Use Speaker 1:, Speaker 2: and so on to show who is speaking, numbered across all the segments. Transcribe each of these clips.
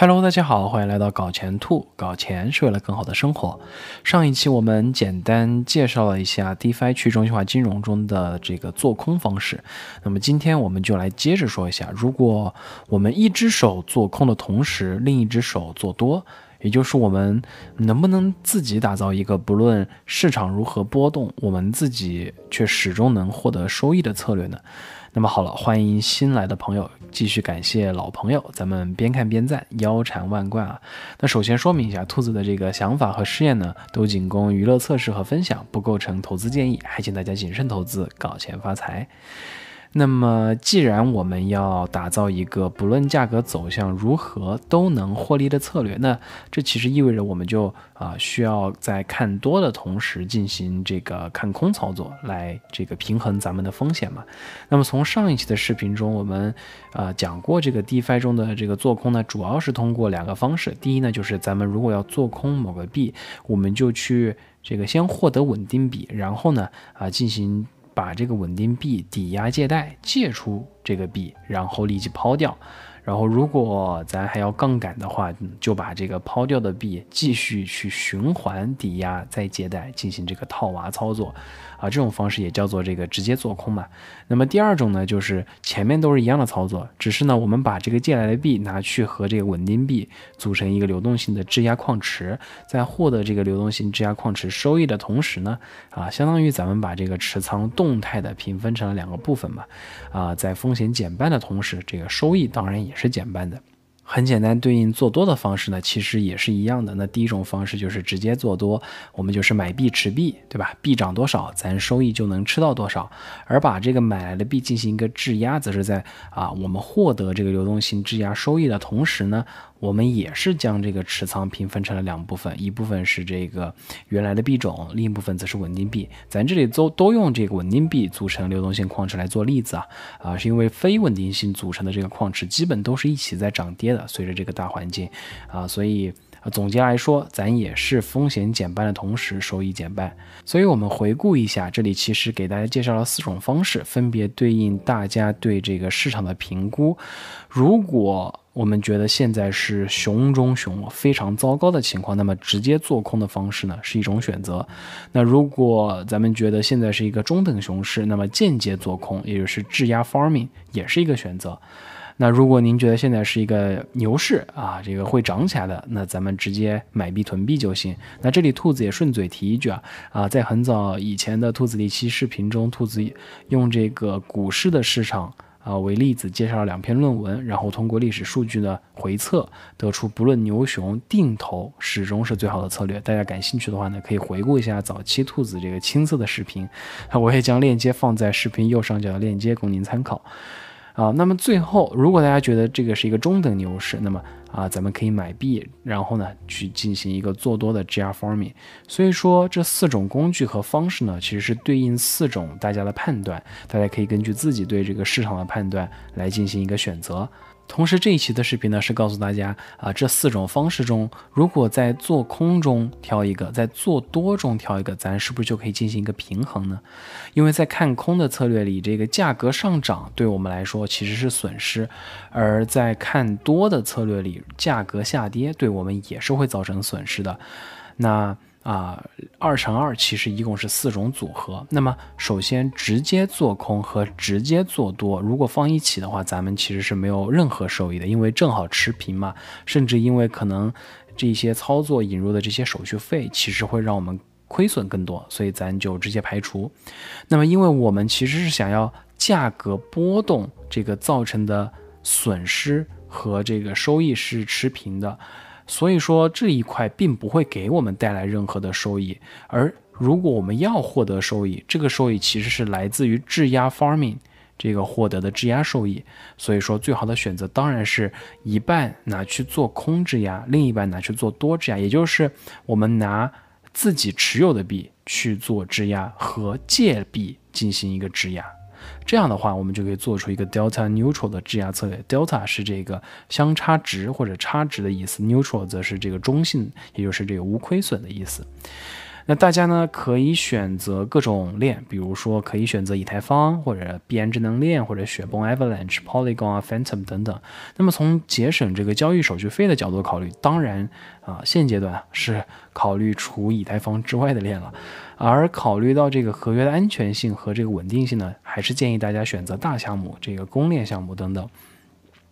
Speaker 1: Hello，大家好，欢迎来到搞钱兔。搞钱是为了更好的生活。上一期我们简单介绍了一下 DeFi 去中心化金融中的这个做空方式。那么今天我们就来接着说一下，如果我们一只手做空的同时，另一只手做多，也就是我们能不能自己打造一个不论市场如何波动，我们自己却始终能获得收益的策略呢？那么好了，欢迎新来的朋友，继续感谢老朋友，咱们边看边赞，腰缠万贯啊！那首先说明一下，兔子的这个想法和试验呢，都仅供娱乐测试和分享，不构成投资建议，还请大家谨慎投资，搞钱发财。那么，既然我们要打造一个不论价格走向如何都能获利的策略，那这其实意味着我们就啊需要在看多的同时进行这个看空操作，来这个平衡咱们的风险嘛。那么从上一期的视频中，我们啊讲过这个 DeFi 中的这个做空呢，主要是通过两个方式。第一呢，就是咱们如果要做空某个币，我们就去这个先获得稳定币，然后呢啊进行。把这个稳定币抵押借贷借出这个币，然后立即抛掉。然后如果咱还要杠杆的话，就把这个抛掉的币继续去循环抵押再借贷，进行这个套娃操作。啊，这种方式也叫做这个直接做空嘛。那么第二种呢，就是前面都是一样的操作，只是呢，我们把这个借来的币拿去和这个稳定币组成一个流动性的质押矿池，在获得这个流动性质押矿池收益的同时呢，啊，相当于咱们把这个持仓动态的平分成了两个部分嘛。啊，在风险减半的同时，这个收益当然也是减半的。很简单，对应做多的方式呢，其实也是一样的。那第一种方式就是直接做多，我们就是买币持币，对吧？币涨多少，咱收益就能吃到多少。而把这个买来的币进行一个质押，则是在啊，我们获得这个流动性质押收益的同时呢。我们也是将这个持仓平分成了两部分，一部分是这个原来的币种，另一部分则是稳定币。咱这里都都用这个稳定币组成流动性矿池来做例子啊，啊，是因为非稳定性组成的这个矿池基本都是一起在涨跌的，随着这个大环境啊，所以总结来说，咱也是风险减半的同时收益减半。所以我们回顾一下，这里其实给大家介绍了四种方式，分别对应大家对这个市场的评估。如果我们觉得现在是熊中熊，非常糟糕的情况，那么直接做空的方式呢是一种选择。那如果咱们觉得现在是一个中等熊市，那么间接做空，也就是质押 farming 也是一个选择。那如果您觉得现在是一个牛市啊，这个会涨起来的，那咱们直接买币囤币就行。那这里兔子也顺嘴提一句啊，啊，在很早以前的兔子一期视频中，兔子用这个股市的市场。啊，为例子介绍了两篇论文，然后通过历史数据的回测，得出不论牛熊定投始终是最好的策略。大家感兴趣的话呢，可以回顾一下早期兔子这个青色的视频，我也将链接放在视频右上角的链接供您参考。啊，那么最后，如果大家觉得这个是一个中等牛市，那么啊，咱们可以买币，然后呢去进行一个做多的 G R forming。所以说，这四种工具和方式呢，其实是对应四种大家的判断，大家可以根据自己对这个市场的判断来进行一个选择。同时，这一期的视频呢是告诉大家啊，这四种方式中，如果在做空中挑一个，在做多中挑一个，咱是不是就可以进行一个平衡呢？因为在看空的策略里，这个价格上涨对我们来说其实是损失；而在看多的策略里，价格下跌对我们也是会造成损失的。那。啊，二乘二其实一共是四种组合。那么，首先直接做空和直接做多，如果放一起的话，咱们其实是没有任何收益的，因为正好持平嘛。甚至因为可能这些操作引入的这些手续费，其实会让我们亏损更多，所以咱就直接排除。那么，因为我们其实是想要价格波动这个造成的损失和这个收益是持平的。所以说这一块并不会给我们带来任何的收益，而如果我们要获得收益，这个收益其实是来自于质押 farming 这个获得的质押收益。所以说最好的选择当然是一半拿去做空质押，另一半拿去做多质押，也就是我们拿自己持有的币去做质押和借币进行一个质押。这样的话，我们就可以做出一个 delta neutral 的质押策略。delta 是这个相差值或者差值的意思，neutral 则是这个中性，也就是这个无亏损的意思。那大家呢可以选择各种链，比如说可以选择以太坊或者币安智能链或者雪崩 Avalanche、Polygon 啊、Phantom 等等。那么从节省这个交易手续费的角度考虑，当然啊现阶段是考虑除以太坊之外的链了。而考虑到这个合约的安全性和这个稳定性呢，还是建议大家选择大项目、这个公链项目等等。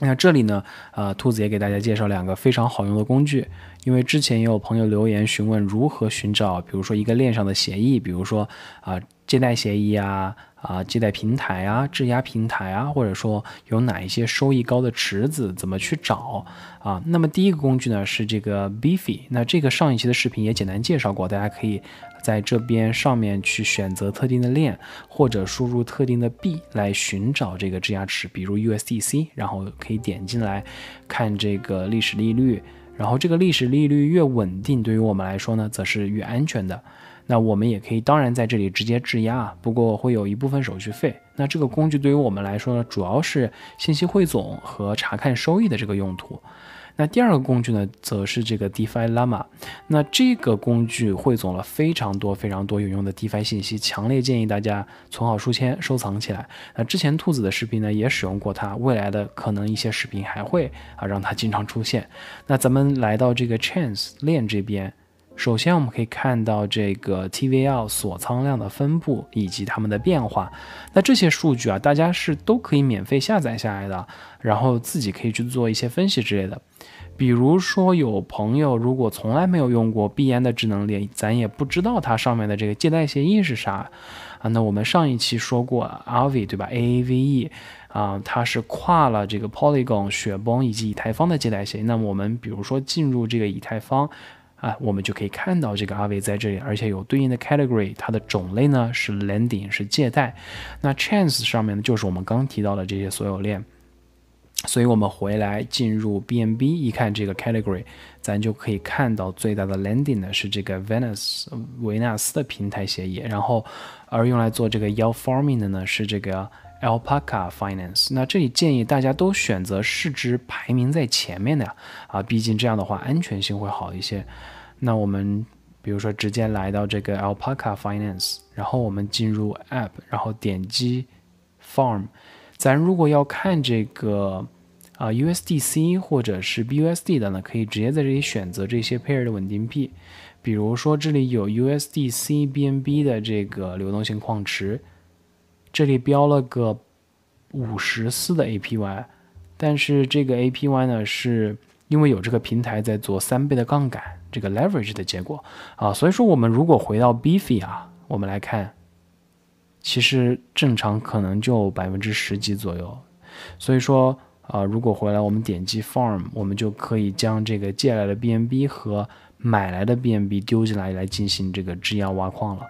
Speaker 1: 那这里呢，呃，兔子也给大家介绍两个非常好用的工具。因为之前也有朋友留言询问如何寻找，比如说一个链上的协议，比如说啊借贷协议啊啊借贷平台啊质押平台啊，或者说有哪一些收益高的池子，怎么去找啊？那么第一个工具呢是这个 Beefy，那这个上一期的视频也简单介绍过，大家可以在这边上面去选择特定的链，或者输入特定的币来寻找这个质押池，比如 USDC，然后可以点进来看这个历史利率。然后这个历史利率越稳定，对于我们来说呢，则是越安全的。那我们也可以，当然在这里直接质押，不过会有一部分手续费。那这个工具对于我们来说呢，主要是信息汇总和查看收益的这个用途。那第二个工具呢，则是这个 DeFi Llama。那这个工具汇总了非常多非常多有用的 DeFi 信息，强烈建议大家存好书签，收藏起来。那之前兔子的视频呢，也使用过它，未来的可能一些视频还会啊让它经常出现。那咱们来到这个 Chance 链这边。首先，我们可以看到这个 TVL 锁仓量的分布以及它们的变化。那这些数据啊，大家是都可以免费下载下来的，然后自己可以去做一些分析之类的。比如说，有朋友如果从来没有用过币安的智能链，咱也不知道它上面的这个借贷协议是啥啊。那我们上一期说过 Aave 对吧？Aave 啊，它是跨了这个 Polygon、雪崩以及以太坊的借贷协议。那么我们比如说进入这个以太坊。啊，我们就可以看到这个阿伟在这里，而且有对应的 category，它的种类呢是 lending，是借贷。那 chance 上面呢就是我们刚提到的这些所有链。所以我们回来进入 BNB，一看这个 category，咱就可以看到最大的 lending 呢是这个 Venus 维纳斯的平台协议，然后而用来做这个 yield farming 的呢是这个 Alpaca Finance。那这里建议大家都选择市值排名在前面的呀，啊，毕竟这样的话安全性会好一些。那我们比如说直接来到这个 Alpaca Finance，然后我们进入 App，然后点击 Farm。咱如果要看这个啊 USDC 或者是 BUSD 的呢，可以直接在这里选择这些 pair 的稳定币。比如说这里有 USDC BNB 的这个流动性矿池，这里标了个五十四的 APY，但是这个 APY 呢是因为有这个平台在做三倍的杠杆。这个 leverage 的结果啊，所以说我们如果回到 Beefy 啊，我们来看，其实正常可能就百分之十几左右。所以说啊，如果回来我们点击 Farm，我们就可以将这个借来的 BNB 和买来的 BNB 丢进来，来进行这个质押挖矿了。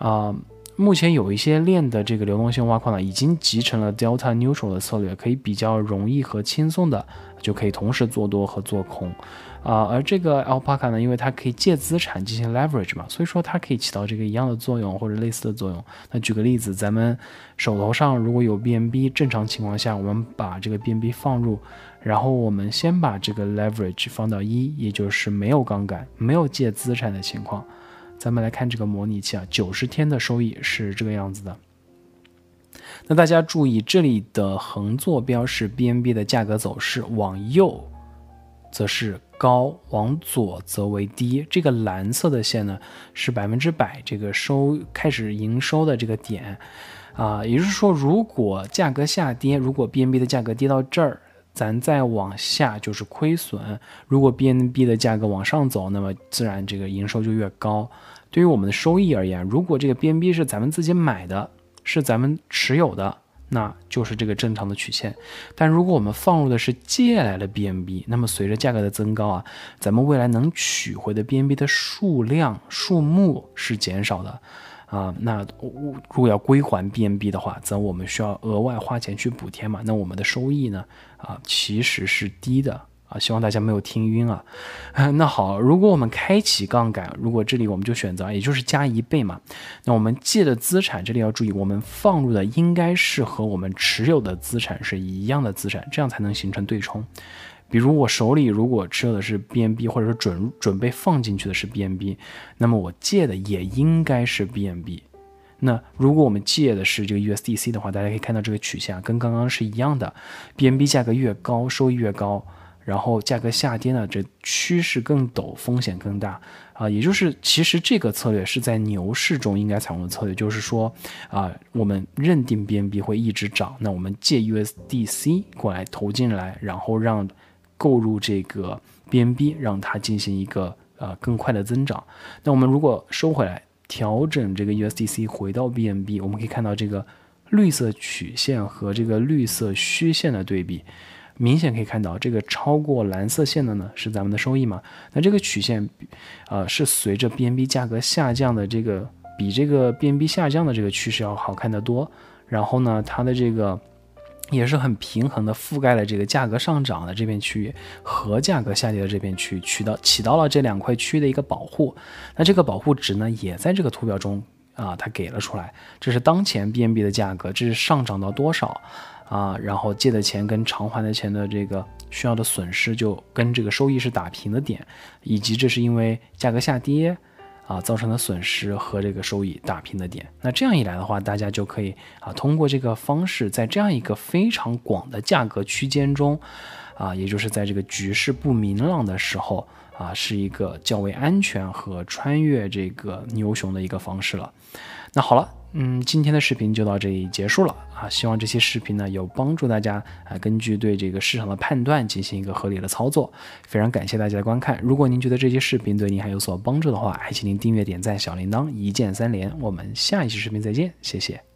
Speaker 1: 啊，目前有一些链的这个流动性挖矿呢，已经集成了 Delta Neutral 的策略，可以比较容易和轻松的就可以同时做多和做空。啊，而这个 Alpaca 呢，因为它可以借资产进行 leverage 嘛，所以说它可以起到这个一样的作用或者类似的作用。那举个例子，咱们手头上如果有 BNB，正常情况下，我们把这个 BNB 放入，然后我们先把这个 leverage 放到一，也就是没有杠杆、没有借资产的情况。咱们来看这个模拟器啊，九十天的收益是这个样子的。那大家注意，这里的横坐标是 BNB 的价格走势，往右。则是高，往左则为低。这个蓝色的线呢，是百分之百这个收开始营收的这个点，啊，也就是说，如果价格下跌，如果 BNB 的价格跌到这儿，咱再往下就是亏损；如果 BNB 的价格往上走，那么自然这个营收就越高。对于我们的收益而言，如果这个 BNB 是咱们自己买的，是咱们持有的。那就是这个正常的曲线，但如果我们放入的是借来的 BNB，那么随着价格的增高啊，咱们未来能取回的 BNB 的数量数目是减少的，啊，那如果要归还 BNB 的话，则我们需要额外花钱去补贴嘛，那我们的收益呢，啊，其实是低的。啊，希望大家没有听晕啊。那好，如果我们开启杠杆，如果这里我们就选择，也就是加一倍嘛。那我们借的资产，这里要注意，我们放入的应该是和我们持有的资产是一样的资产，这样才能形成对冲。比如我手里如果持有的是 BNB，或者说准准备放进去的是 BNB，那么我借的也应该是 BNB。那如果我们借的是这个 USDC 的话，大家可以看到这个曲线跟刚刚是一样的，BNB 价格越高，收益越高，然后价格下跌呢，这趋势更陡，风险更大啊。也就是其实这个策略是在牛市中应该采用的策略，就是说啊，我们认定 BNB 会一直涨，那我们借 USDC 过来投进来，然后让购入这个 BNB，让它进行一个呃更快的增长。那我们如果收回来。调整这个 USDC 回到 BNB，我们可以看到这个绿色曲线和这个绿色虚线的对比，明显可以看到这个超过蓝色线的呢是咱们的收益嘛？那这个曲线，呃，是随着 BNB 价格下降的这个比这个 BNB 下降的这个趋势要好看得多。然后呢，它的这个。也是很平衡的覆盖了这个价格上涨的这片区域和价格下跌的这片区域，起到起到了这两块区域的一个保护。那这个保护值呢，也在这个图表中啊，它给了出来。这是当前 BNB 的价格，这是上涨到多少啊？然后借的钱跟偿还的钱的这个需要的损失，就跟这个收益是打平的点，以及这是因为价格下跌。啊，造成的损失和这个收益打平的点，那这样一来的话，大家就可以啊，通过这个方式，在这样一个非常广的价格区间中，啊，也就是在这个局势不明朗的时候，啊，是一个较为安全和穿越这个牛熊的一个方式了。那好了。嗯，今天的视频就到这里结束了啊！希望这些视频呢有帮助大家啊，根据对这个市场的判断进行一个合理的操作。非常感谢大家的观看，如果您觉得这些视频对您还有所帮助的话，还请您订阅、点赞、小铃铛，一键三连。我们下一期视频再见，谢谢。